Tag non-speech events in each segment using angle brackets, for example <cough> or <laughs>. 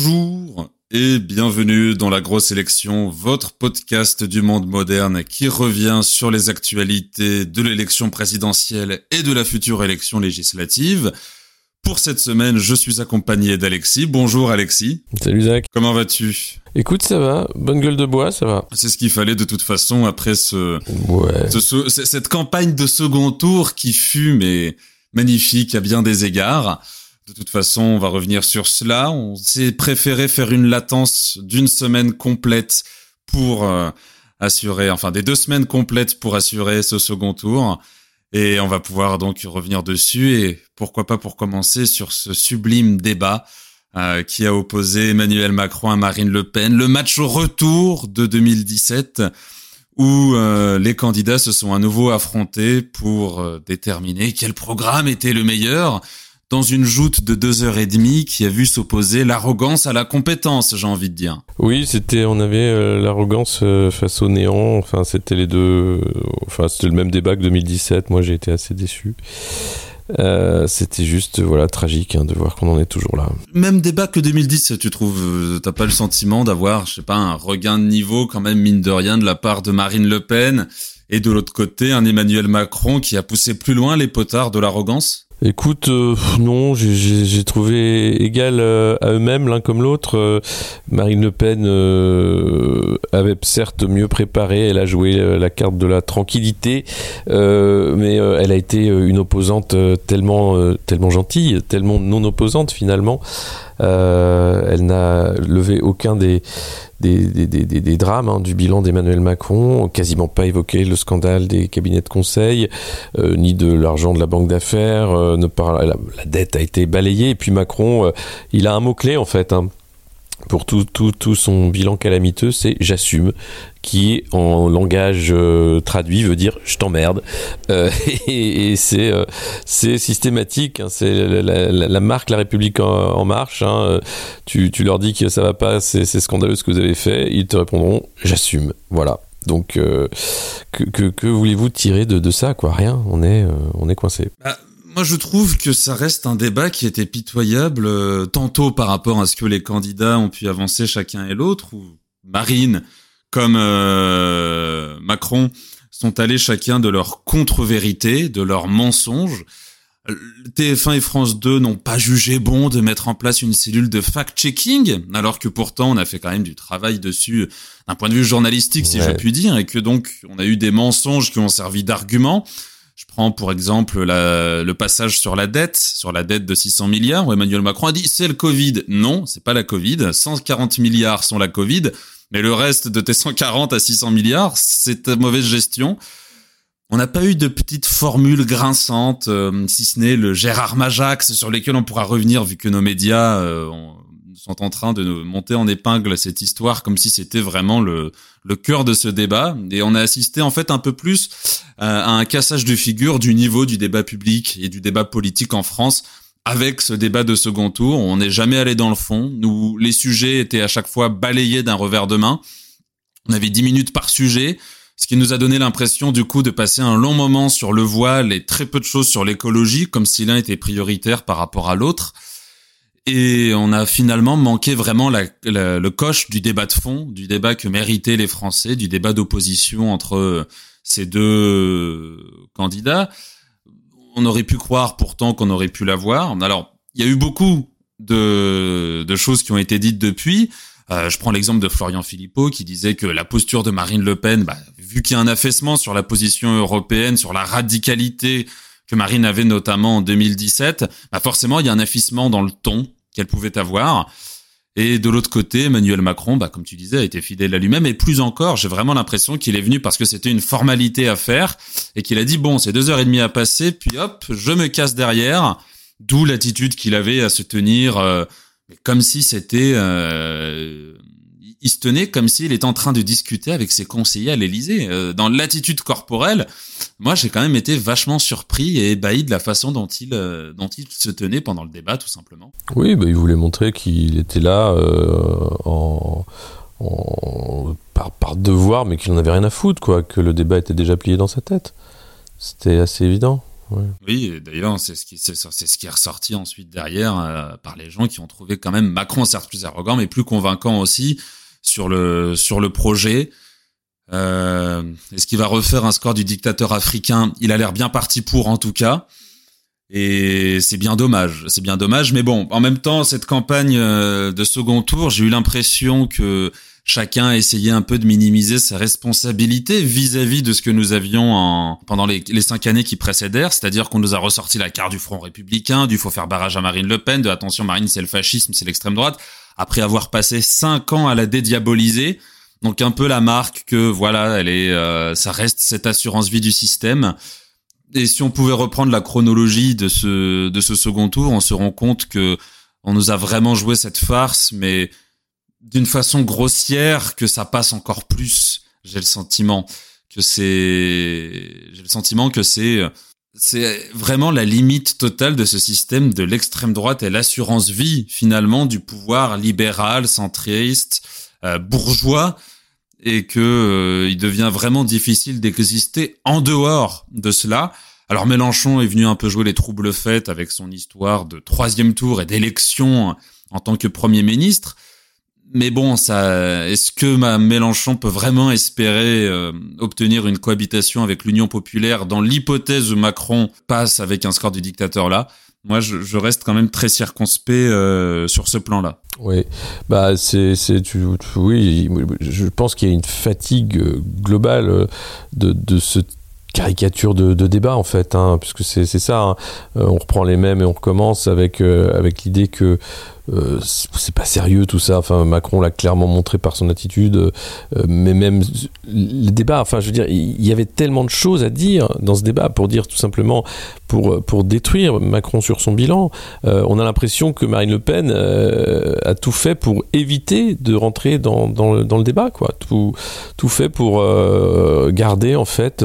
Bonjour et bienvenue dans la grosse élection, votre podcast du monde moderne qui revient sur les actualités de l'élection présidentielle et de la future élection législative. Pour cette semaine, je suis accompagné d'Alexis. Bonjour Alexis. Salut Zach. Comment vas-tu? Écoute, ça va. Bonne gueule de bois, ça va. C'est ce qu'il fallait de toute façon après ce, ce, cette campagne de second tour qui fut mais magnifique à bien des égards. De toute façon, on va revenir sur cela. On s'est préféré faire une latence d'une semaine complète pour euh, assurer, enfin des deux semaines complètes pour assurer ce second tour. Et on va pouvoir donc revenir dessus et pourquoi pas pour commencer sur ce sublime débat euh, qui a opposé Emmanuel Macron à Marine Le Pen, le match au retour de 2017 où euh, les candidats se sont à nouveau affrontés pour déterminer quel programme était le meilleur dans une joute de deux heures et demie qui a vu s'opposer l'arrogance à la compétence, j'ai envie de dire. Oui, c'était, on avait euh, l'arrogance euh, face au néant. Enfin, c'était les deux. Euh, enfin, c'était le même débat que 2017. Moi, j'ai été assez déçu. c'était juste voilà tragique hein, de voir qu'on en est toujours là. Même débat que 2010, tu trouves T'as pas le sentiment d'avoir, je sais pas, un regain de niveau quand même mine de rien de la part de Marine Le Pen et de l'autre côté un Emmanuel Macron qui a poussé plus loin les potards de l'arrogance? Écoute, euh, non, j'ai trouvé égal euh, à eux-mêmes l'un comme l'autre. Euh, Marine Le Pen avait certes mieux préparé, elle a joué la carte de la tranquillité, mais elle a été une opposante tellement, tellement gentille, tellement non opposante finalement. elle n'a levé aucun des des, des, des, des drames hein, du bilan d'Emmanuel Macron, quasiment pas évoqué le scandale des cabinets de conseil, euh, ni de l'argent de la banque d'affaires, euh, ne la, la, dette a été balayée, et puis Macron, euh, il a un mot-clé en fait. Hein, pour tout, tout, tout, son bilan calamiteux, c'est j'assume, qui en langage euh, traduit veut dire je t'emmerde. Euh, <laughs> et, c'est euh, systématique, hein, c'est la, marque La République en, marche. Hein, tu, tu, leur dis que ça va pas, c'est scandaleux ce que vous avez fait, ils te répondront j'assume. Voilà. Donc que, que, que voulez-vous tirer de, de, ça quoi? Rien. On est on est coincé. Bah, moi, je trouve que ça reste un débat qui était pitoyable, euh, tantôt par rapport à ce que les candidats ont pu avancer chacun et l'autre, ou Marine comme euh, Macron sont allés chacun de leur contre-vérité, de leur mensonge. TF1 et France 2 n'ont pas jugé bon de mettre en place une cellule de fact-checking, alors que pourtant on a fait quand même du travail dessus d'un point de vue journalistique, si je puis dire, et que donc on a eu des mensonges qui ont servi d'argument. Je prends pour exemple la, le passage sur la dette, sur la dette de 600 milliards, où Emmanuel Macron a dit c'est le Covid. Non, c'est pas la Covid. 140 milliards sont la Covid, mais le reste de tes 140 à 600 milliards, c'est ta mauvaise gestion. On n'a pas eu de petites formules grinçantes, euh, si ce n'est le Gérard Majax, sur lesquelles on pourra revenir vu que nos médias euh, sont en train de monter en épingle cette histoire comme si c'était vraiment le, le cœur de ce débat. Et on a assisté en fait un peu plus euh, à un cassage de figure du niveau du débat public et du débat politique en France avec ce débat de second tour. On n'est jamais allé dans le fond. Nous, les sujets étaient à chaque fois balayés d'un revers de main. On avait dix minutes par sujet. Ce qui nous a donné l'impression du coup de passer un long moment sur le voile et très peu de choses sur l'écologie, comme si l'un était prioritaire par rapport à l'autre. Et on a finalement manqué vraiment la, le coche du débat de fond, du débat que méritaient les Français, du débat d'opposition entre ces deux candidats. On aurait pu croire pourtant qu'on aurait pu l'avoir. Alors, il y a eu beaucoup de, de, choses qui ont été dites depuis. Euh, je prends l'exemple de Florian Philippot qui disait que la posture de Marine Le Pen, bah, vu qu'il y a un affaissement sur la position européenne, sur la radicalité que Marine avait notamment en 2017, bah forcément il y a un affaissement dans le ton qu'elle pouvait avoir. Et de l'autre côté, Emmanuel Macron, bah, comme tu disais, a été fidèle à lui-même. Et plus encore, j'ai vraiment l'impression qu'il est venu parce que c'était une formalité à faire et qu'il a dit, bon, c'est deux heures et demie à passer, puis hop, je me casse derrière. D'où l'attitude qu'il avait à se tenir euh, comme si c'était... Euh, il se tenait comme s'il était en train de discuter avec ses conseillers à l'Élysée. Euh, dans l'attitude corporelle, moi j'ai quand même été vachement surpris et ébahi de la façon dont il, euh, dont il se tenait pendant le débat, tout simplement. Oui, bah, il voulait montrer qu'il était là euh, en, en, par, par devoir, mais qu'il n'en avait rien à foutre, quoi, que le débat était déjà plié dans sa tête. C'était assez évident. Oui, d'ailleurs, c'est ce qui c'est ce qui est ressorti ensuite derrière euh, par les gens qui ont trouvé quand même Macron certes plus arrogant, mais plus convaincant aussi sur le sur le projet. Euh, Est-ce qu'il va refaire un score du dictateur africain? Il a l'air bien parti pour en tout cas. Et c'est bien dommage, c'est bien dommage. Mais bon, en même temps, cette campagne euh, de second tour, j'ai eu l'impression que chacun essayait un peu de minimiser sa responsabilité vis-à-vis de ce que nous avions en, pendant les, cinq années qui précédèrent, c'est-à-dire qu'on nous a ressorti la carte du Front républicain, du faut faire barrage à Marine Le Pen, de attention Marine c'est le fascisme, c'est l'extrême droite, après avoir passé cinq ans à la dédiaboliser. Donc un peu la marque que voilà, elle est, euh, ça reste cette assurance vie du système. Et si on pouvait reprendre la chronologie de ce de ce second tour, on se rend compte que on nous a vraiment joué cette farce, mais d'une façon grossière que ça passe encore plus. J'ai le sentiment que c'est, j'ai le sentiment que c'est, c'est vraiment la limite totale de ce système de l'extrême droite et l'assurance vie finalement du pouvoir libéral, centriste, euh, bourgeois et que euh, il devient vraiment difficile d'exister en dehors de cela. Alors Mélenchon est venu un peu jouer les troubles faits avec son histoire de troisième tour et d'élection en tant que premier ministre mais bon, ça, est-ce que ma Mélenchon peut vraiment espérer euh, obtenir une cohabitation avec l'Union populaire dans l'hypothèse où Macron passe avec un score du dictateur là? Moi, je, reste quand même très circonspect euh, sur ce plan-là. Oui, bah c'est c'est tu, oui, je pense qu'il y a une fatigue euh, globale de de ce caricature de, de, débat en fait, hein, puisque c'est ça. Hein. on reprend les mêmes et on recommence avec avec l'idée que euh, c'est pas sérieux tout ça. Enfin, Macron l'a clairement montré par son attitude, euh, mais même les débats. Enfin, je veux dire, il y avait tellement de choses à dire dans ce débat pour dire tout simplement pour pour détruire Macron sur son bilan. Euh, on a l'impression que Marine Le Pen a tout fait pour éviter de rentrer dans, le, le débat, quoi. Tout fait pour garder en fait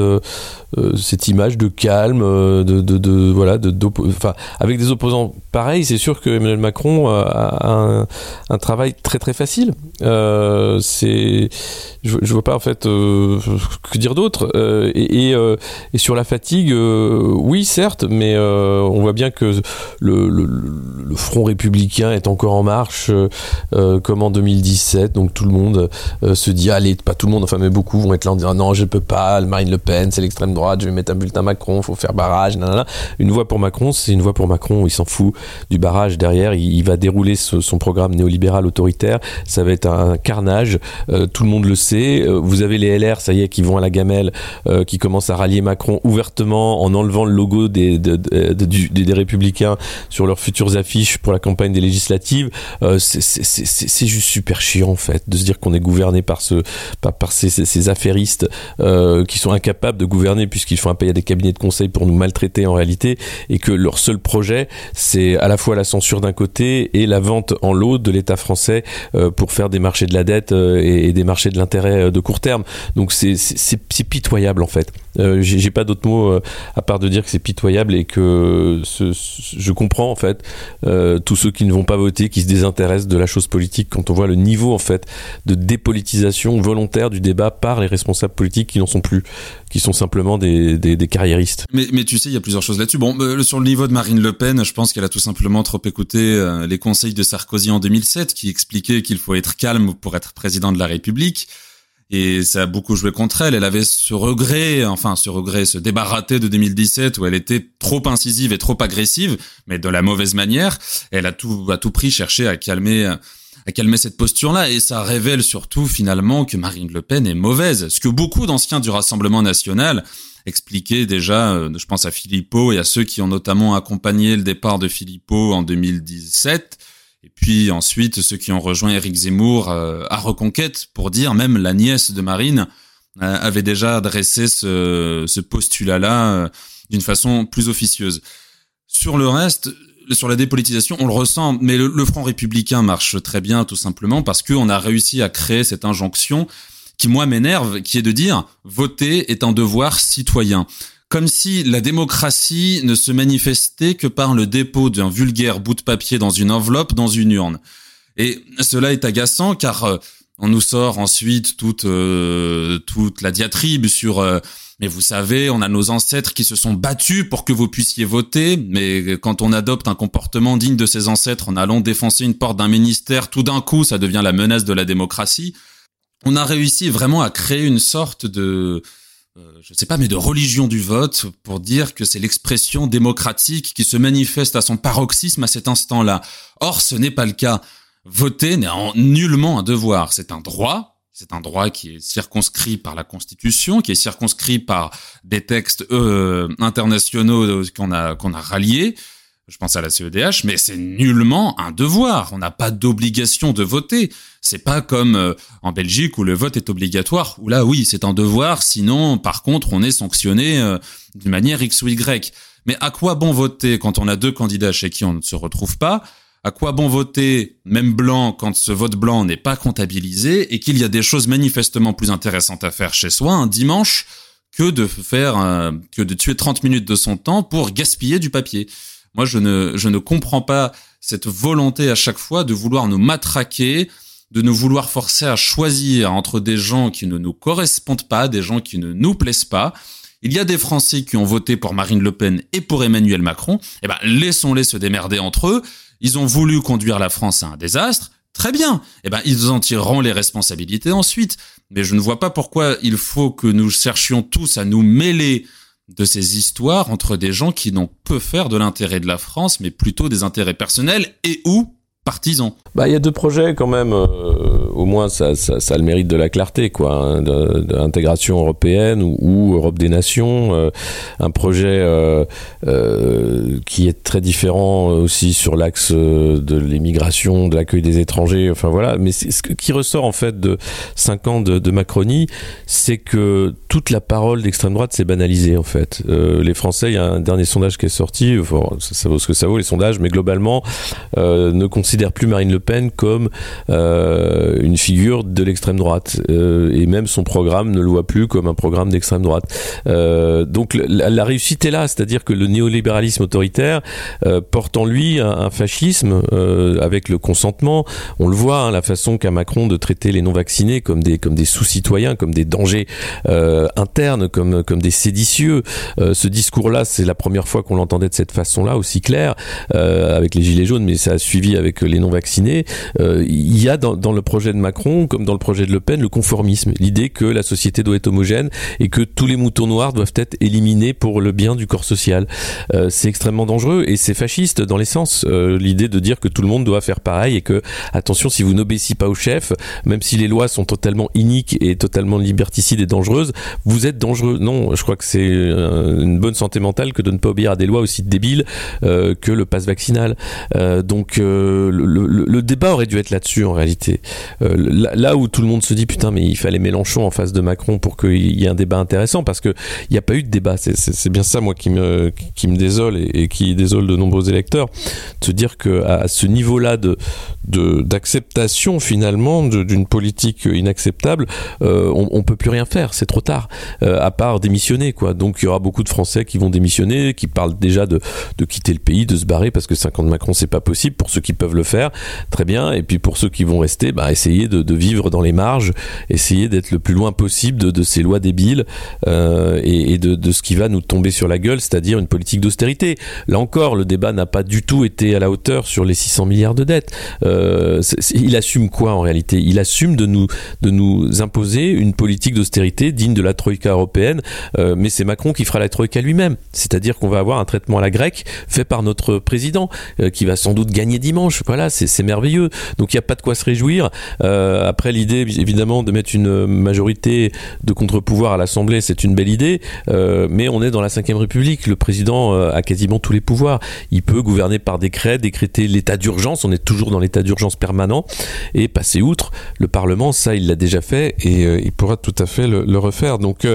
cette image de calme, de, de, voilà, de, enfin, avec des opposants pareils. C'est sûr que Emmanuel Macron un, un, travail très très facile. Euh, c'est, je, je, vois pas en fait euh, que dire d'autre. Euh, et, euh, sur la fatigue, euh, oui certes, mais on voit bien que le, front républicain est encore en marche, comme en 2017. Donc tout le monde se dit allez, pas tout le monde, enfin mais beaucoup vont être là en disant non je peux pas, Marine Le Pen c'est l'extrême droite, je vais mettre un bulletin Macron, faut faire barrage. Une voix pour Macron, c'est une voix pour Macron. Il s'en fout du barrage derrière, il, va dérouler son programme néolibéral autoritaire, ça va être un carnage. Euh, tout le monde le sait. Euh, vous avez les LR, ça y est, qui vont à la gamelle, euh, qui commencent à rallier Macron ouvertement en enlevant le logo des, des, Républicains sur leurs futures affiches pour la campagne des législatives. c'est juste super chiant en fait de se dire qu'on est gouverné par ce par ces, ces, affairistes qui sont incapables de gouverner puisqu'ils font appel à des cabinets de conseil pour nous maltraiter en réalité et que leur seul projet c'est à la fois la censure d'un côté et la vente en lot de l'État français euh, pour faire des marchés de la dette euh, et, des marchés de l'intérêt euh, de court terme. Donc c'est pitoyable en fait. J'ai pas d'autres mots à part de dire que c'est pitoyable et que je comprends en fait tous ceux qui ne vont pas voter, qui se désintéressent de la chose politique quand on voit le niveau en fait de dépolitisation volontaire du débat par les responsables politiques qui n'en sont plus qui sont simplement des, carriéristes. Mais, mais tu sais, il y a plusieurs choses là-dessus. Bon, euh, sur le niveau de Marine Le Pen, je pense qu'elle a tout simplement trop écouté euh, les conseils de Sarkozy en 2007, qui expliquaient qu'il faut être calme pour être président de la République. Et ça a beaucoup joué contre elle. Elle avait ce regret, enfin ce regret, ce débat raté de 2017 où elle était trop incisive et trop agressive, mais de la mauvaise manière. Elle a tout à tout prix cherché à calmer à calmer cette posture-là, et ça révèle surtout finalement que Marine Le Pen est mauvaise, ce que beaucoup d'anciens du Rassemblement national expliquaient déjà, euh, je pense à Philippot et à ceux qui ont notamment accompagné le départ de Philippot en 2017, et puis ensuite ceux qui ont rejoint Éric Zemmour euh, à Reconquête pour dire même la nièce de Marine euh, avait déjà adressé ce, ce postulat-là d'une façon plus officieuse. Sur le reste, sur la dépolitisation, on le ressent, mais le, Front républicain marche très bien, tout simplement parce qu'on a réussi à créer cette injonction qui, moi, m'énerve, qui est de dire voter est un devoir citoyen. Comme si la démocratie ne se manifestait que par le dépôt d'un vulgaire bout de papier dans une enveloppe, dans une urne. Et cela est agaçant car euh, on nous sort ensuite toute euh, toute la diatribe sur euh, mais vous savez, on a nos ancêtres qui se sont battus pour que vous puissiez voter, mais quand on adopte un comportement digne de ses ancêtres en allant défoncer une porte d'un ministère, tout d'un coup, ça devient la menace de la démocratie. On a réussi vraiment à créer une sorte de, euh, je sais pas, mais de religion du vote pour dire que c'est l'expression démocratique qui se manifeste à son paroxysme à cet instant-là. Or, ce n'est pas le cas. Voter n'est en nullement un devoir, c'est un droit, c'est un droit qui est circonscrit par la Constitution, qui est circonscrit par des textes euh, internationaux qu'on a qu'on a ralliés. Je pense à la CEDH, mais c'est nullement un devoir. On n'a pas d'obligation de voter. C'est pas comme euh, en Belgique où le vote est obligatoire. Où là, oui, c'est un devoir. Sinon, par contre, on est sanctionné euh, d'une manière X ou Y. Mais à quoi bon voter quand on a deux candidats chez qui on ne se retrouve pas? À quoi bon voter, même blanc, quand ce vote blanc n'est pas comptabilisé et qu'il y a des choses manifestement plus intéressantes à faire chez soi un dimanche que de faire, euh, que de tuer 30 minutes de son temps pour gaspiller du papier? Moi, je ne, je ne comprends pas cette volonté à chaque fois de vouloir nous matraquer, de nous vouloir forcer à choisir entre des gens qui ne nous correspondent pas, des gens qui ne nous plaisent pas. Il y a des Français qui ont voté pour Marine Le Pen et pour Emmanuel Macron. Eh ben, laissons-les se démerder entre eux. Ils ont voulu conduire la France à un désastre. Très bien. Eh ben, ils en tireront les responsabilités ensuite. Mais je ne vois pas pourquoi il faut que nous cherchions tous à nous mêler de ces histoires entre des gens qui n'ont peu faire de l'intérêt de la France, mais plutôt des intérêts personnels et ou partisans. Bah, il y a deux projets quand même. Euh, au moins, ça, a le mérite de la clarté, quoi. Hein, D'intégration européenne ou, Europe des nations. Euh, un projet euh, qui est très différent aussi sur l'axe de l'immigration, de l'accueil des étrangers. Enfin voilà. Mais ce qui ressort en fait de cinq ans de, de Macronie, c'est que toute la parole d'extrême droite s'est banalisée en fait. les Français, il y a un dernier sondage qui est sorti. Ça, ça, vaut ce que ça vaut les sondages, mais globalement, ne considère plus Marine Le Pen comme euh, une figure de l'extrême droite euh, et même son programme ne le voit plus comme un programme d'extrême droite. Euh, donc la, réussite est là, c'est-à-dire que le néolibéralisme autoritaire porte en lui un, fascisme avec le consentement. On le voit, hein, la façon qu'a Macron de traiter les non-vaccinés comme des comme des sous-citoyens, comme des dangers internes, comme comme des séditieux. ce discours-là, c'est la première fois qu'on l'entendait de cette façon-là, aussi clair, avec les gilets jaunes, mais ça a suivi avec les non-vaccinés. il y a dans, le projet de Macron, comme dans le projet de Le Pen, le conformisme, l'idée que la société doit être homogène et que tous les moutons noirs doivent être éliminés pour le bien du corps social. Euh, c'est extrêmement dangereux et c'est fasciste dans l'essence, euh, l'idée de dire que tout le monde doit faire pareil et que, attention, si vous n'obéissez pas au chef, même si les lois sont totalement iniques et totalement liberticides et dangereuses, vous êtes dangereux. Non, je crois que c'est euh, une bonne santé mentale que de ne pas obéir à des lois aussi débiles euh, que le pass vaccinal. Euh, donc le, débat aurait dû être là-dessus en réalité. Euh, là où tout le monde se dit putain mais il fallait Mélenchon en face de Macron pour qu'il y ait un débat intéressant parce que il n'y a pas eu de débat c'est bien ça moi qui me qui me désole et, qui désole de nombreux électeurs de se dire que à ce niveau là de d'acceptation finalement d'une politique inacceptable euh, on, on peut plus rien faire c'est trop tard euh, à part démissionner quoi donc il y aura beaucoup de Français qui vont démissionner qui parlent déjà de, de quitter le pays de se barrer parce que 50 Macron c'est pas possible pour ceux qui peuvent le faire très bien et puis pour ceux qui vont rester bah, essayer de, vivre dans les marges, essayer d'être le plus loin possible de, ces lois débiles euh, et, de, ce qui va nous tomber sur la gueule, c'est-à-dire une politique d'austérité. Là encore, le débat n'a pas du tout été à la hauteur sur les 600 milliards de dettes. Euh, il assume quoi en réalité? Il assume de nous, de nous imposer une politique d'austérité digne de la troïka européenne, euh, mais c'est Macron qui fera la troïka lui-même. C'est-à-dire qu'on va avoir un traitement à la grecque fait par notre président, qui va sans doute gagner dimanche. Voilà, c'est merveilleux. Donc il n'y a pas de quoi se réjouir. Euh, après l'idée évidemment de mettre une majorité de contre-pouvoir à l'Assemblée, c'est une belle idée, euh, mais on est dans la Ve République. Le président euh, a quasiment tous les pouvoirs. Il peut gouverner par décret, décréter l'état d'urgence. On est toujours dans l'état d'urgence permanent et passer outre. Le Parlement, ça, il l'a déjà fait et il pourra tout à fait le, refaire. Donc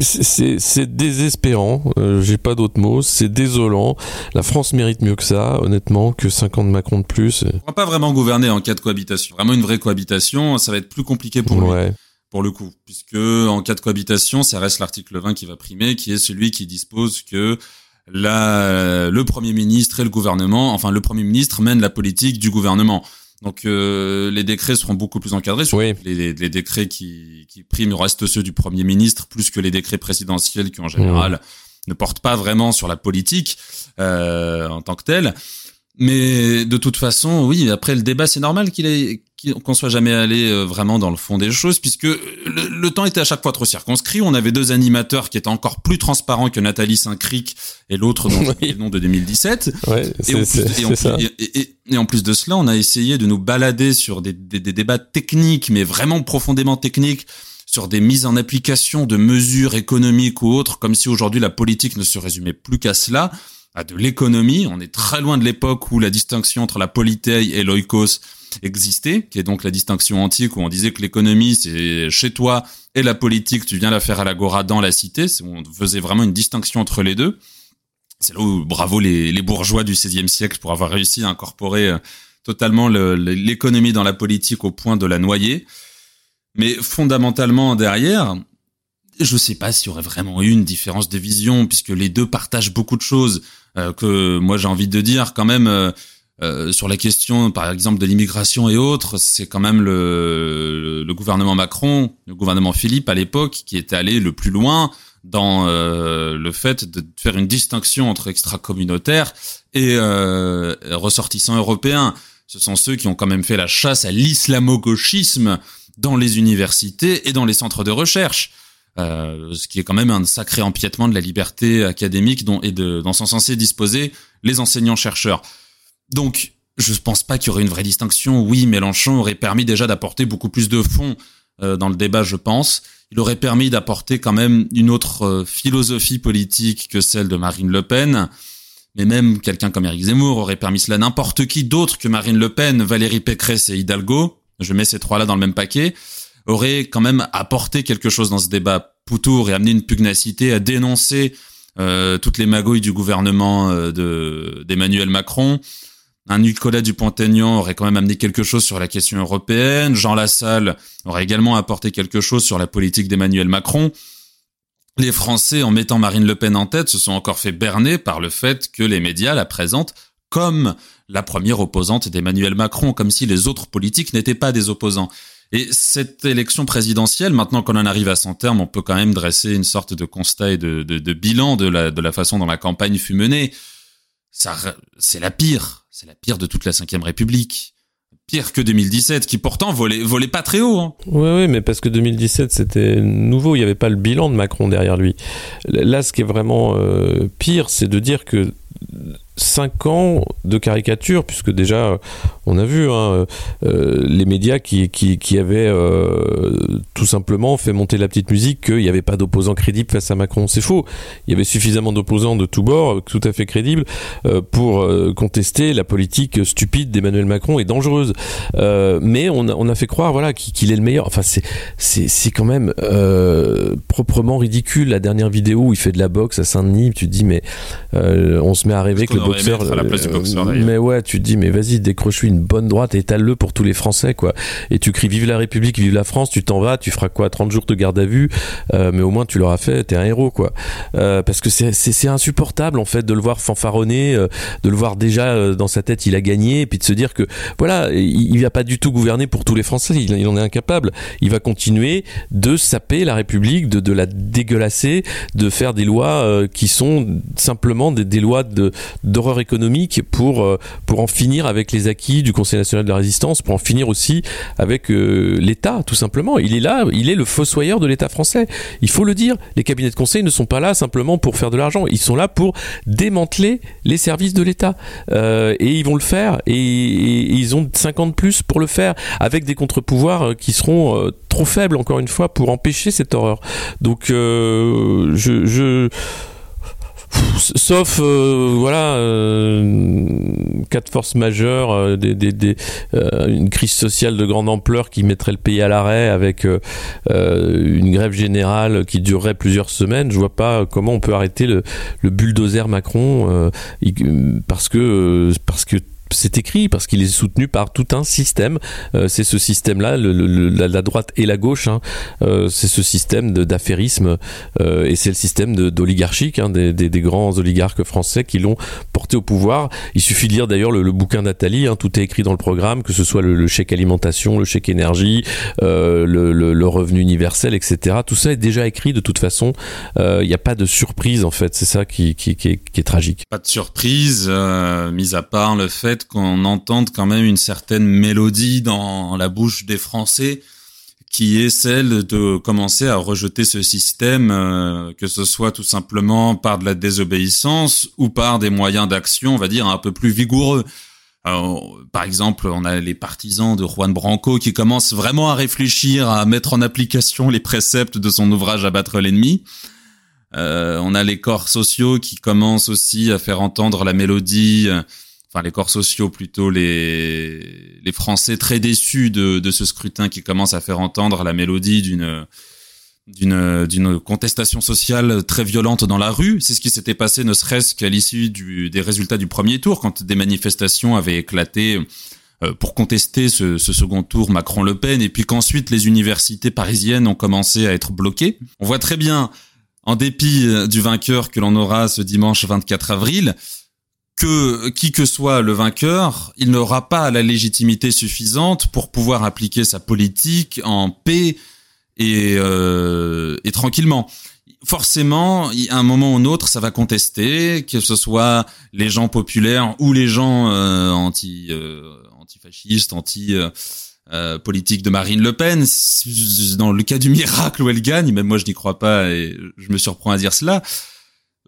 c'est désespérant. J'ai pas d'autres mots. C'est désolant. La France mérite mieux que ça, honnêtement, que 50 Macron de plus. On va pas vraiment gouverner en cas de cohabitation. Vraiment une vraie cohabitation, ça va être plus compliqué pour ouais. lui. Pour le coup, puisque en cas de cohabitation, ça reste l'article 20 qui va primer, qui est celui qui dispose que la, le premier ministre et le gouvernement, enfin le premier ministre mène la politique du gouvernement. Donc les décrets seront beaucoup plus encadrés. Les, les, décrets qui, qui priment restent ceux du Premier ministre plus que les décrets présidentiels qui en général mmh. ne portent pas vraiment sur la politique en tant que telle. Mais de toute façon, oui, après le débat, c'est normal qu'il ait qu'on soit jamais allé euh, vraiment dans le fond des choses, puisque le, temps était à chaque fois trop circonscrit. On avait deux animateurs qui étaient encore plus transparents que Nathalie Saint-Cric et l'autre dont <laughs> le nom de 2017. Ouais, et, en plus, et, en plus de cela, on a essayé de nous balader sur des, des, des débats techniques, mais vraiment profondément techniques, sur des mises en application de mesures économiques ou autres, comme si aujourd'hui la politique ne se résumait plus qu'à cela de l'économie. On est très loin de l'époque où la distinction entre la politei et l'oikos existait, qui est donc la distinction antique où on disait que l'économie c'est chez toi et la politique tu viens la faire à l'agora dans la cité. On faisait vraiment une distinction entre les deux. C'est là où bravo les, bourgeois du XVIe siècle pour avoir réussi à incorporer euh, totalement l'économie dans la politique au point de la noyer. Mais fondamentalement derrière, je sais pas s'il y aurait vraiment eu une différence de vision puisque les deux partagent beaucoup de choses que moi j'ai envie de dire quand même euh, euh, sur la question par exemple de l'immigration et autres, c'est quand même le, le, gouvernement Macron, le gouvernement Philippe à l'époque qui était allé le plus loin dans le fait de faire une distinction entre extra-communautaires et ressortissants européens. Ce sont ceux qui ont quand même fait la chasse à l'islamo-gauchisme dans les universités et dans les centres de recherche. Euh, ce qui est quand même un sacré empiètement de la liberté académique dont, et de, dont sont censés disposer les enseignants-chercheurs. Donc, je ne pense pas qu'il y aurait une vraie distinction. Oui, Mélenchon aurait permis déjà d'apporter beaucoup plus de fond euh, dans le débat, je pense. Il aurait permis d'apporter quand même une autre euh, philosophie politique que celle de Marine Le Pen. Mais même quelqu'un comme Éric Zemmour aurait permis cela n'importe qui d'autre que Marine Le Pen, Valérie Pécresse et Hidalgo. Je mets ces trois-là dans le même paquet aurait quand même apporté quelque chose dans ce débat Poutour et amené une pugnacité à dénoncer euh, toutes les magouilles du gouvernement euh, de d'Emmanuel Macron. Un Nicolas Dupont-Aignan aurait quand même amené quelque chose sur la question européenne. Jean Lassalle aurait également apporté quelque chose sur la politique d'Emmanuel Macron. Les Français, en mettant Marine Le Pen en tête, se sont encore fait berner par le fait que les médias la présentent comme la première opposante d'Emmanuel Macron, comme si les autres politiques n'étaient pas des opposants. Et cette élection présidentielle, maintenant qu'on en arrive à son terme, on peut quand même dresser une sorte de constat et de, bilan de la, de la façon dont la campagne fut menée. Ça, c'est la pire, c'est la pire de toute la Ve République. Pire que 2017, qui pourtant volait, volait pas très haut. Hein. Oui, oui, mais parce que 2017 c'était nouveau, il n'y avait pas le bilan de Macron derrière lui. Là, ce qui est vraiment euh, pire, c'est de dire que cinq ans de caricature, puisque déjà, on a vu hein, euh, les médias qui, qui, qui avaient euh, tout simplement fait monter la petite musique qu'il n'y avait pas d'opposants crédibles face à Macron. C'est faux. Il y avait suffisamment d'opposants de tous bords, tout à fait crédibles, euh, pour contester la politique stupide d'Emmanuel Macron et dangereuse. mais on a, on a fait croire voilà, qu'il est le meilleur. Enfin, c'est quand même proprement ridicule. La dernière vidéo où il fait de la boxe à Saint-Denis, tu te dis, mais on se met à rêver que le boxeur. mais ouais, tu te dis, mais vas-y, décroche-lui une bonne droite et étale-le pour tous les Français, quoi. Et tu cries Vive la République, vive la France, tu t'en vas, tu feras quoi 30 jours de garde à vue, euh, mais au moins tu l'auras fait, t'es un héros, quoi. Euh, parce que c'est insupportable, en fait, de le voir fanfaronner, euh, de le voir déjà dans sa tête, il a gagné, et puis de se dire que, voilà, il, il va pas du tout gouverner pour tous les Français, il, il en est incapable. Il va continuer de saper la République, de, de la dégueulasser, de faire des lois qui sont simplement des, des lois d'horreur économique pour, euh, pour en finir avec les acquis du Conseil national de la résistance, pour en finir aussi avec euh, l'État, tout simplement. Il est là, il est le fossoyeur de l'État français. Il faut le dire. Les cabinets de conseil ne sont pas là simplement pour faire de l'argent. Ils sont là pour démanteler les services de l'État. Euh, et ils vont le faire. Et, ils ont 50 plus pour le faire avec des contre-pouvoirs qui seront trop faibles, encore une fois, pour empêcher cette horreur. Donc, je sauf euh, voilà euh, cas de force majeure, euh, des, une crise sociale de grande ampleur qui mettrait le pays à l'arrêt avec une grève générale qui durerait plusieurs semaines. Je vois pas comment on peut arrêter le, le bulldozer Macron parce que parce que c'est écrit parce qu'il est soutenu par tout un système. Euh, c'est ce système-là, la, droite et la gauche. Hein. Euh, c'est ce système d'affairisme euh, et c'est le système d'oligarchique hein, des, grands oligarques français qui l'ont porté au pouvoir. Il suffit de lire d'ailleurs le, bouquin d'Atali. Hein, tout est écrit dans le programme, que ce soit le, chèque alimentation, le chèque énergie, le, revenu universel, etc. Tout ça est déjà écrit de toute façon. Il n'y a pas de surprise en fait. C'est ça qui, est, qui, est, tragique. Pas de surprise, mis à part le fait qu'on entende quand même une certaine mélodie dans la bouche des Français qui est celle de commencer à rejeter ce système, euh, que ce soit tout simplement par de la désobéissance ou par des moyens d'action, on va dire, un peu plus vigoureux. par exemple, on a les partisans de Juan Branco qui commencent vraiment à réfléchir à mettre en application les préceptes de son ouvrage Abattre l'ennemi. Euh, on a les corps sociaux qui commencent aussi à faire entendre la mélodie enfin les corps sociaux plutôt les les Français très déçus de, de ce scrutin qui commence à faire entendre la mélodie d'une d'une d'une contestation sociale très violente dans la rue. C'est ce qui s'était passé ne serait-ce qu'à l'issue du, des résultats du premier tour quand des manifestations avaient éclaté euh, pour contester ce, ce, second tour Macron-Le Pen et puis qu'ensuite les universités parisiennes ont commencé à être bloquées. On voit très bien en dépit du vainqueur que l'on aura ce dimanche 24 avril, que qui que soit le vainqueur, il n'aura pas la légitimité suffisante pour pouvoir appliquer sa politique en paix et, euh, et tranquillement. Forcément, à un moment ou un autre, ça va contester, que ce soit les gens populaires ou les gens euh, anti euh, antifascistes, anti euh, politique de Marine Le Pen. Dans le cas du miracle où elle gagne, même moi je n'y crois pas et je me surprends à dire cela.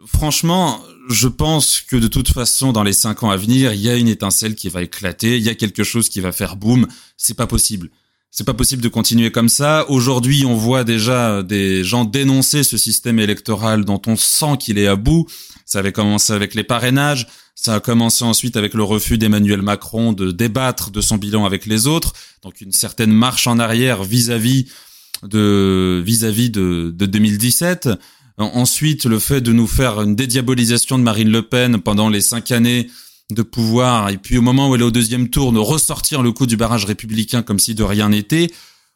Franchement, je pense que de toute façon, dans les cinq ans à venir, il y a une étincelle qui va éclater, il y a quelque chose qui va faire boum. C'est pas possible. C'est pas possible de continuer comme ça. Aujourd'hui, on voit déjà des gens dénoncer ce système électoral dont on sent qu'il est à bout. Ça avait commencé avec les parrainages. Ça a commencé ensuite avec le refus d'Emmanuel Macron de débattre de son bilan avec les autres. Donc une certaine marche en arrière vis-à-vis de, vis-à-vis de, de 2017. Ensuite, le fait de nous faire une dédiabolisation de Marine Le Pen pendant les cinq années de pouvoir, et puis au moment où elle est au deuxième tour, de ressortir le coup du barrage républicain comme si de rien n'était,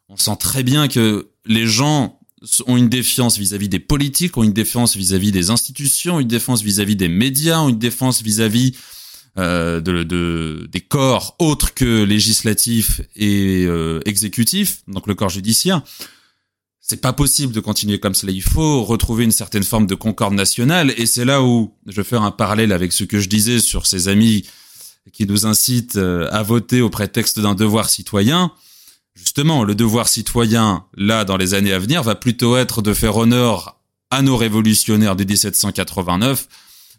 on sent très bien que les gens ont une défiance vis-à-vis des politiques, ont une défiance vis-à-vis des institutions, une défense vis-à-vis des médias, ont une défense vis-à-vis euh, de, des corps autres que législatifs et euh, exécutifs, donc le corps judiciaire c'est pas possible de continuer comme cela. Il faut retrouver une certaine forme de concorde nationale. Et c'est là où je vais faire un parallèle avec ce que je disais sur ces amis qui nous incitent euh, à voter au prétexte d'un devoir citoyen. Justement, le devoir citoyen, là, dans les années à venir, va plutôt être de faire honneur à nos révolutionnaires de 1789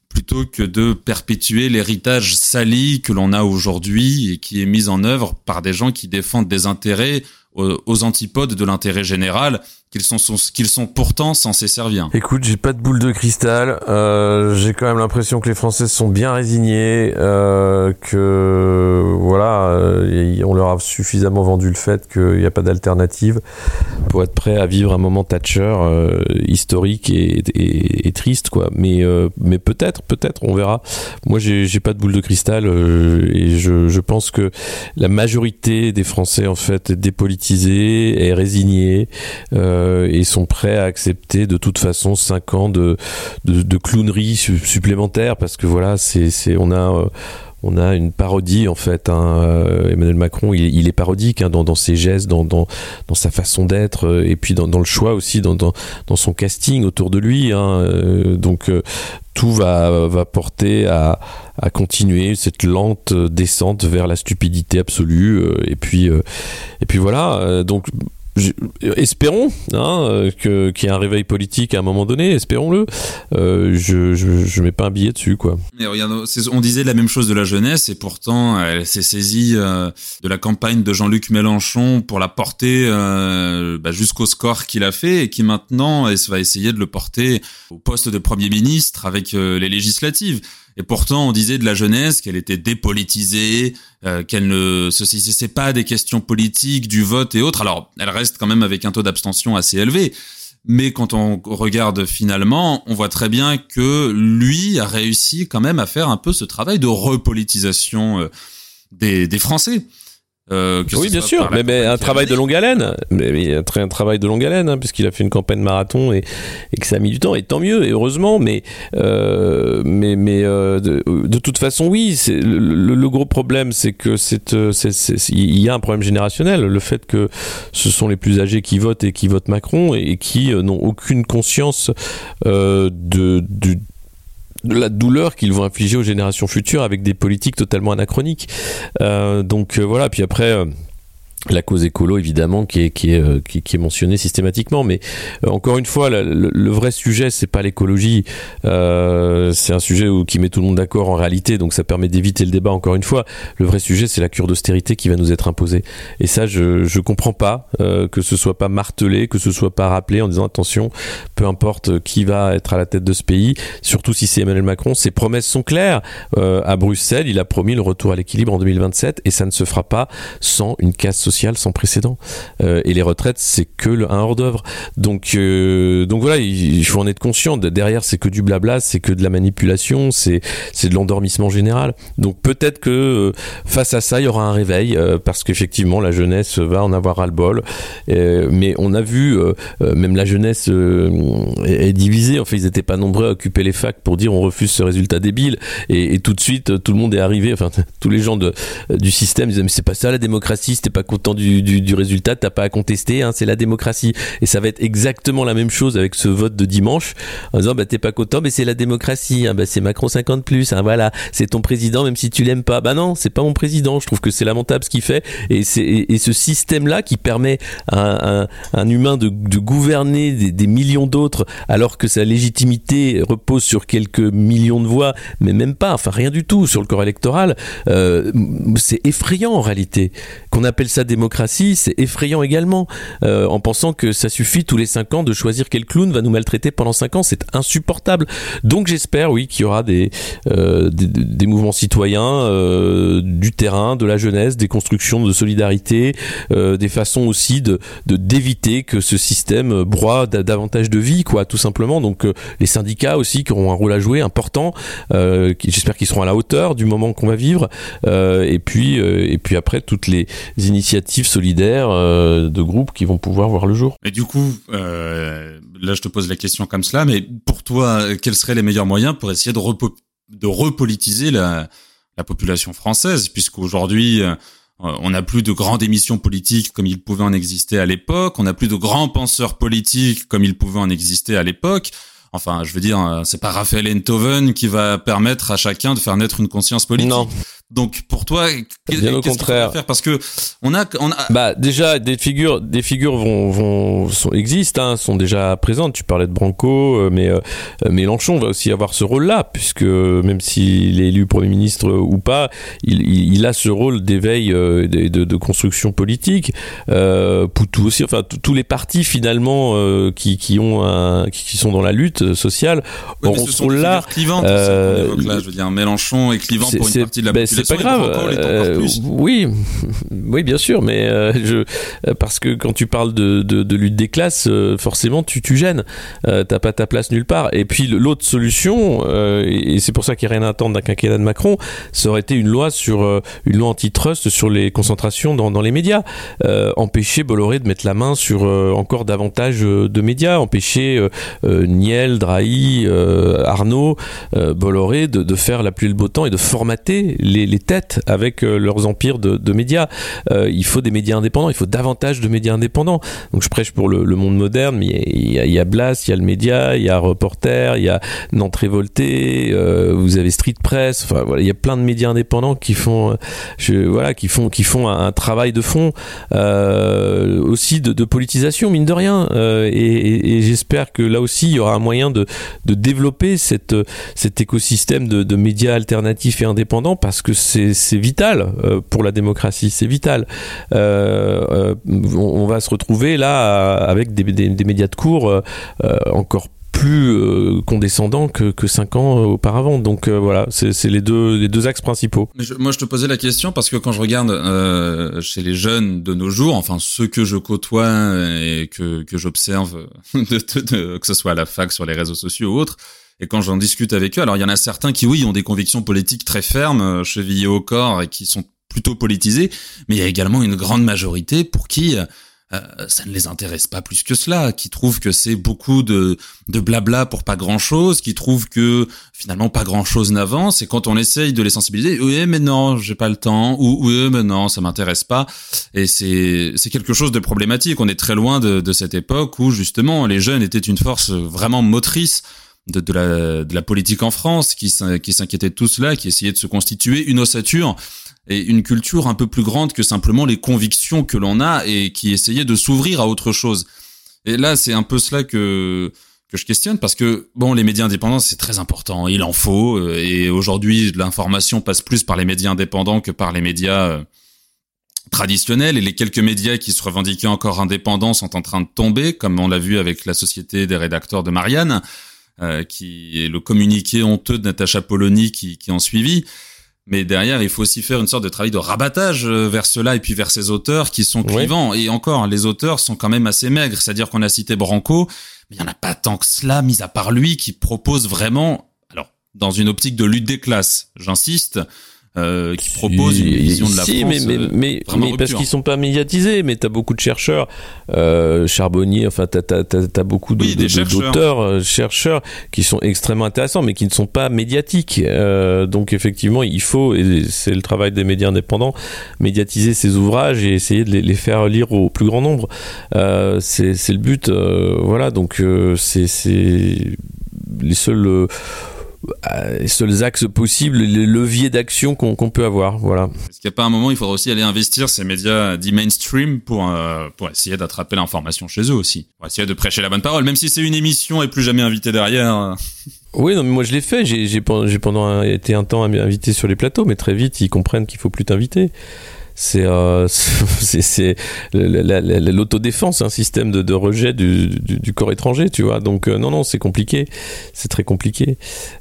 plutôt que de perpétuer l'héritage sali que l'on a aujourd'hui et qui est mis en œuvre par des gens qui défendent des intérêts aux antipodes de l'intérêt général qu'ils sont, qu'ils sont pourtant censés servir. Écoute, j'ai pas de boule de cristal. Euh, j'ai quand même l'impression que les Français sont bien résignés, euh, que voilà, euh, on leur a suffisamment vendu le fait qu'il n'y a pas d'alternative pour être prêt à vivre un moment Thatcher euh, historique et, triste, quoi. Mais peut-être, peut-être, on verra. Moi, j'ai, pas de boule de cristal et je, pense que la majorité des Français en fait est dépolitisée, est résignée. Euh, et sont prêts à accepter de toute façon 5 ans de, de, clownerie supplémentaire parce que voilà, c'est, on a euh, on a une parodie en fait. Hein. Euh, Emmanuel Macron, il, est parodique hein, dans, ses gestes, dans, dans, dans sa façon d'être, et puis dans, le choix aussi, dans son casting autour de lui. Hein. donc tout va, va porter à, à continuer cette lente descente vers la stupidité absolue. et puis et puis voilà. donc espérons hein, que qu'il y ait un réveil politique à un moment donné, espérons-le. Euh, je, je mets pas un billet dessus quoi. Mais regarde, on disait la même chose de la jeunesse et pourtant elle s'est saisie euh, de la campagne de Jean-Luc Mélenchon pour la porter euh, bah, jusqu'au score qu'il a fait et qui maintenant elle va essayer de le porter au poste de premier ministre avec euh, les législatives. Et pourtant, on disait de la jeunesse qu'elle était dépolitisée, euh, qu'elle ne se saisissait pas des questions politiques, du vote et autres. Alors, elle reste quand même avec un taux d'abstention assez élevé. Mais quand on regarde finalement, on voit très bien que lui a réussi quand même à faire un peu ce travail de repolitisation des, des Français. Euh, oui, bien sûr, mais, un travail de longue haleine, mais, un, travail de longue haleine, hein, puisqu'il a fait une campagne marathon et, et, que ça a mis du temps, et tant mieux, et heureusement, mais euh, mais mais euh, de, toute façon, oui, le, gros problème, c'est que c'est il y a un problème générationnel, le fait que ce sont les plus âgés qui votent et qui votent Macron et, qui n'ont aucune conscience de, de de la douleur qu'ils vont infliger aux générations futures avec des politiques totalement anachroniques. Euh, donc euh, voilà, puis après euh, la cause écolo évidemment qui est qui est euh, qui, est mentionnée systématiquement. Mais euh, encore une fois le, vrai sujet c'est pas l'écologie. Euh, c'est un sujet qui met tout le monde d'accord en réalité. Donc ça permet d'éviter le débat encore une fois. Le vrai sujet c'est la cure d'austérité qui va nous être imposée. Et ça je je comprends pas que ce soit pas martelé que ce soit pas rappelé en disant attention peu importe qui va être à la tête de ce pays surtout si c'est Emmanuel Macron ses promesses sont claires. À Bruxelles il a promis le retour à l'équilibre en 2027 et ça ne se fera pas sans une casse sociale sans précédent. Euh, et les retraites, c'est que un hors d'œuvre. Donc, euh, donc voilà, il, faut en être conscient. Derrière, c'est que du blabla, c'est que de la manipulation, c'est de l'endormissement général. Donc peut-être que euh, face à ça, il y aura un réveil parce qu'effectivement, la jeunesse va en avoir ras le bol. mais on a vu, même la jeunesse est, divisée. En fait, ils n'étaient pas nombreux à occuper les facs pour dire on refuse ce résultat débile. Et, tout de suite, tout le monde est arrivé. Enfin, <laughs> tous les gens du système disaient mais c'est pas ça la démocratie, c'était pas content du, du, du résultat, t'as pas à contester, hein, c'est la démocratie. Et ça va être exactement la même chose avec ce vote de dimanche, en disant bah t'es pas content, mais c'est la démocratie, hein, bah c'est Macron 50 plus, hein, voilà, c'est ton président même si tu l'aimes pas. Bah non, c'est pas mon président. Je trouve que c'est lamentable ce qu'il fait et et, ce système là qui permet à un, humain de, gouverner des, des millions d'autres alors que sa légitimité repose sur quelques millions de voix, mais même pas, enfin rien du tout sur le corps électoral. Euh, c'est effrayant en réalité qu'on appelle ça démocratie c'est effrayant également, euh, en pensant que ça suffit tous les cinq ans de choisir quel clown va nous maltraiter pendant cinq ans, c'est insupportable. Donc j'espère, oui, qu'il y aura des, euh, des, mouvements citoyens, euh, du terrain, de la jeunesse, des constructions de solidarité, des façons aussi de d'éviter que ce système broie davantage de vie, quoi, tout simplement. Donc les syndicats aussi qui auront un rôle à jouer important. j'espère qu'ils seront à la hauteur du moment qu'on va vivre. et puis et puis après toutes les initiatives solidaires euh, de groupes qui vont pouvoir voir le jour. Et du coup, euh, là je te pose la question comme cela, mais pour toi, quels seraient les meilleurs moyens pour essayer de, repolitiser la, la population française, puisqu'aujourd'hui, euh, on n'a plus de grandes émissions politiques comme il pouvait en exister à l'époque, on n'a plus de grands penseurs politiques comme il pouvait en exister à l'époque. Enfin, je veux dire, c'est pas Raphaël Enthoven qui va permettre à chacun de faire naître une conscience politique. Non. Donc pour toi, qu'est-ce qu'on contraire faire? Parce que on a, on a. Bah déjà des figures, des figures vont, vont sont, existent, hein, sont déjà présentes. Tu parlais de Branco, euh, mais euh, Mélenchon va aussi avoir ce rôle-là, puisque même s'il est élu premier ministre ou pas, il, il, a ce rôle d'éveil, euh, de, de, de, construction politique. Euh, Poutou aussi, enfin tous les partis finalement euh, qui, qui ont un, qui, sont dans la lutte sociale ouais, auront ce rôle-là. Euh, je veux dire Mélenchon est clivant pour une partie de la ben, c'est pas grave. Euh, oui, <laughs> oui, bien sûr, mais euh, je parce que quand tu parles de, de, de lutte des classes, euh, forcément tu tu gênes. T'as pas ta place nulle part. Et puis l'autre solution, et, c'est pour ça qu'il n'y a rien à attendre d'un quinquennat de Macron, ça aurait été une loi sur une loi antitrust sur les concentrations dans, dans les médias, empêcher Bolloré de mettre la main sur encore davantage de médias, empêcher Niel, Drahi, Arnaud, Bolloré de, faire la pluie et le beau temps et de formater les têtes avec euh, leurs empires de, médias. Euh, il faut des médias indépendants, il faut davantage de médias indépendants. Donc je prêche pour le, monde moderne, mais il y, a, il y a Blas, il y a le média, il y a Reporter, il y a Nantes Révolté, euh, vous avez Street Press. Enfin voilà, il y a plein de médias indépendants qui font, voilà, qui font, qui font un, travail de fond aussi de, politisation mine de rien. et, j'espère que là aussi il y aura un moyen de, développer cette, cet écosystème de, médias alternatifs et indépendants parce que c'est vital euh, pour la démocratie, c'est vital. Euh, euh, on, va se retrouver là avec des, des, médias de cours encore plus euh, condescendant que, que cinq ans auparavant. Donc voilà, c'est les deux, les deux axes principaux. moi, je te posais la question parce que quand je regarde chez les jeunes de nos jours, enfin ceux que je côtoie et que, que j'observe, <laughs> que ce soit à la fac, sur les réseaux sociaux ou autres, et quand j'en discute avec eux, alors il y en a certains qui, oui, ont des convictions politiques très fermes, chevillées au corps et qui sont plutôt politisés, mais il y a également une grande majorité pour qui euh, ça ne les intéresse pas plus que cela, qui trouvent que c'est beaucoup de, de blabla pour pas grand chose, qui trouvent que finalement pas grand chose n'avance, et quand on essaye de les sensibiliser, oui mais non, j'ai pas le temps, ou oui mais non, ça m'intéresse pas, et c'est c'est quelque chose de problématique. On est très loin de, de cette époque où justement les jeunes étaient une force vraiment motrice de, de, la, de la politique en France, qui, qui s'inquiétait de tout cela, qui essayait de se constituer une ossature et une culture un peu plus grande que simplement les convictions que l'on a et qui essayait de s'ouvrir à autre chose. Et là, c'est un peu cela que que je questionne parce que bon, les médias indépendants c'est très important, il en faut euh, et aujourd'hui l'information passe plus par les médias indépendants que par les médias euh, traditionnels et les quelques médias qui se revendiquaient encore indépendants sont en train de tomber, comme on l'a vu avec la société des rédacteurs de Marianne, euh, qui est le communiqué honteux de Natacha Polony qui, qui en suivi. Mais derrière, il faut aussi faire une sorte de travail de rabattage euh, vers cela et puis vers ces auteurs qui sont clivants. Et encore, les auteurs sont quand même assez maigres. C'est-à-dire qu'on a cité Branco, mais il n'y en a pas tant que cela, mis à part lui, qui propose vraiment, alors, dans une optique de lutte des classes, j'insiste, euh, qui propose une vision de la France. Mais, mais, mais, euh, mais parce qu'ils sont pas médiatisés, mais t'as beaucoup de chercheurs, euh, Charbonnier, enfin t'as as, as, beaucoup d'auteurs, euh, chercheurs qui sont extrêmement intéressants, mais qui ne sont pas médiatiques. Euh, donc effectivement, il faut, et c'est le travail des médias indépendants, médiatiser ces ouvrages et essayer de les, les faire lire au plus grand nombre. Euh, c'est le but, voilà. Donc c'est les seuls euh, seuls axes possibles, les leviers d'action qu'on peut avoir. Voilà. Est-ce qu'il n'y a pas un moment il faudra aussi aller investir ces médias dits mainstream pour, euh, pour essayer d'attraper l'information chez eux aussi Pour essayer de prêcher la bonne parole, même si c'est une émission et plus jamais invité derrière. <laughs> Oui, non, mais moi je l'ai fait. J'ai pendant été un temps invité sur les plateaux, mais très vite ils comprennent qu'il faut plus t'inviter c'est euh, <laughs> l'autodéfense, un système de, rejet du, corps étranger, tu vois. Donc euh, non non, c'est compliqué, c'est très compliqué.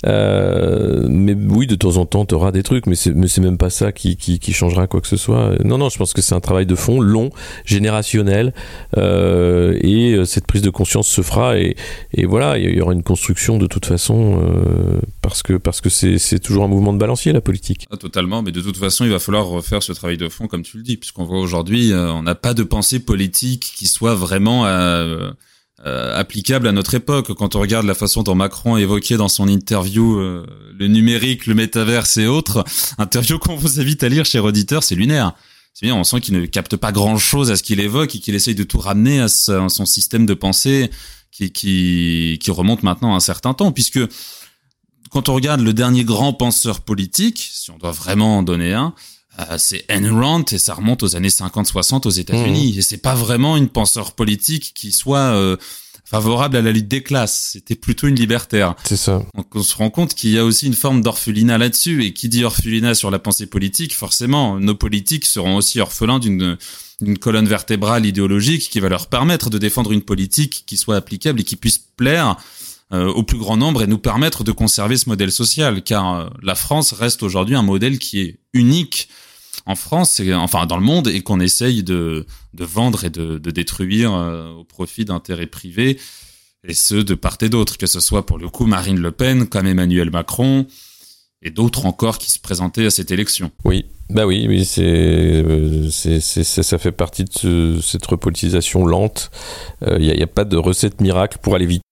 Euh, mais oui, de temps en temps, tu auras des trucs, mais c'est même pas ça qui, qui, changera quoi que ce soit. Non non, je pense que c'est un travail de fond, long, générationnel, et cette prise de conscience se fera et, voilà, il y aura une construction de toute façon parce que parce que c'est toujours un mouvement de balancier la politique. Ah, totalement, mais de toute façon, il va falloir refaire ce travail de fond comme tu le dis, puisqu'on voit aujourd'hui, euh, on n'a pas de pensée politique qui soit vraiment euh, euh, applicable à notre époque. Quand on regarde la façon dont Macron évoquait dans son interview le numérique, le métaverse et autres, <laughs> interview qu'on vous invite à lire chez Auditeur, c'est lunaire. C'est bien, on sent qu'il ne capte pas grand-chose à ce qu'il évoque et qu'il essaye de tout ramener à, son système de pensée qui, qui remonte maintenant à un certain temps, puisque quand on regarde le dernier grand penseur politique, si on doit vraiment en donner un, euh, c'est Ayn Rand et ça remonte aux années 50-60 aux États-Unis. Mmh. Et c'est pas vraiment une penseur politique qui soit euh, favorable à la lutte des classes. C'était plutôt une libertaire. C'est ça. Donc on se rend compte qu'il y a aussi une forme d'orphelinat là-dessus. Et qui dit orphelinat sur la pensée politique, forcément, nos politiques seront aussi orphelins d'une d'une colonne vertébrale idéologique qui va leur permettre de défendre une politique qui soit applicable et qui puisse plaire au plus grand nombre et nous permettre de conserver ce modèle social, car la France reste aujourd'hui un modèle qui est unique en France, et, enfin dans le monde, et qu'on essaye de, de, vendre et de, de détruire euh, au profit d'intérêts privés, et ce de part et d'autre, que ce soit pour le coup Marine Le Pen, comme Emmanuel Macron, et d'autres encore qui se présentaient à cette élection. Oui, bah oui, oui, c'est, euh, c'est, ça fait partie de cette repolitisation lente. Il euh, n'y a, a, pas de recette miracle pour aller vite.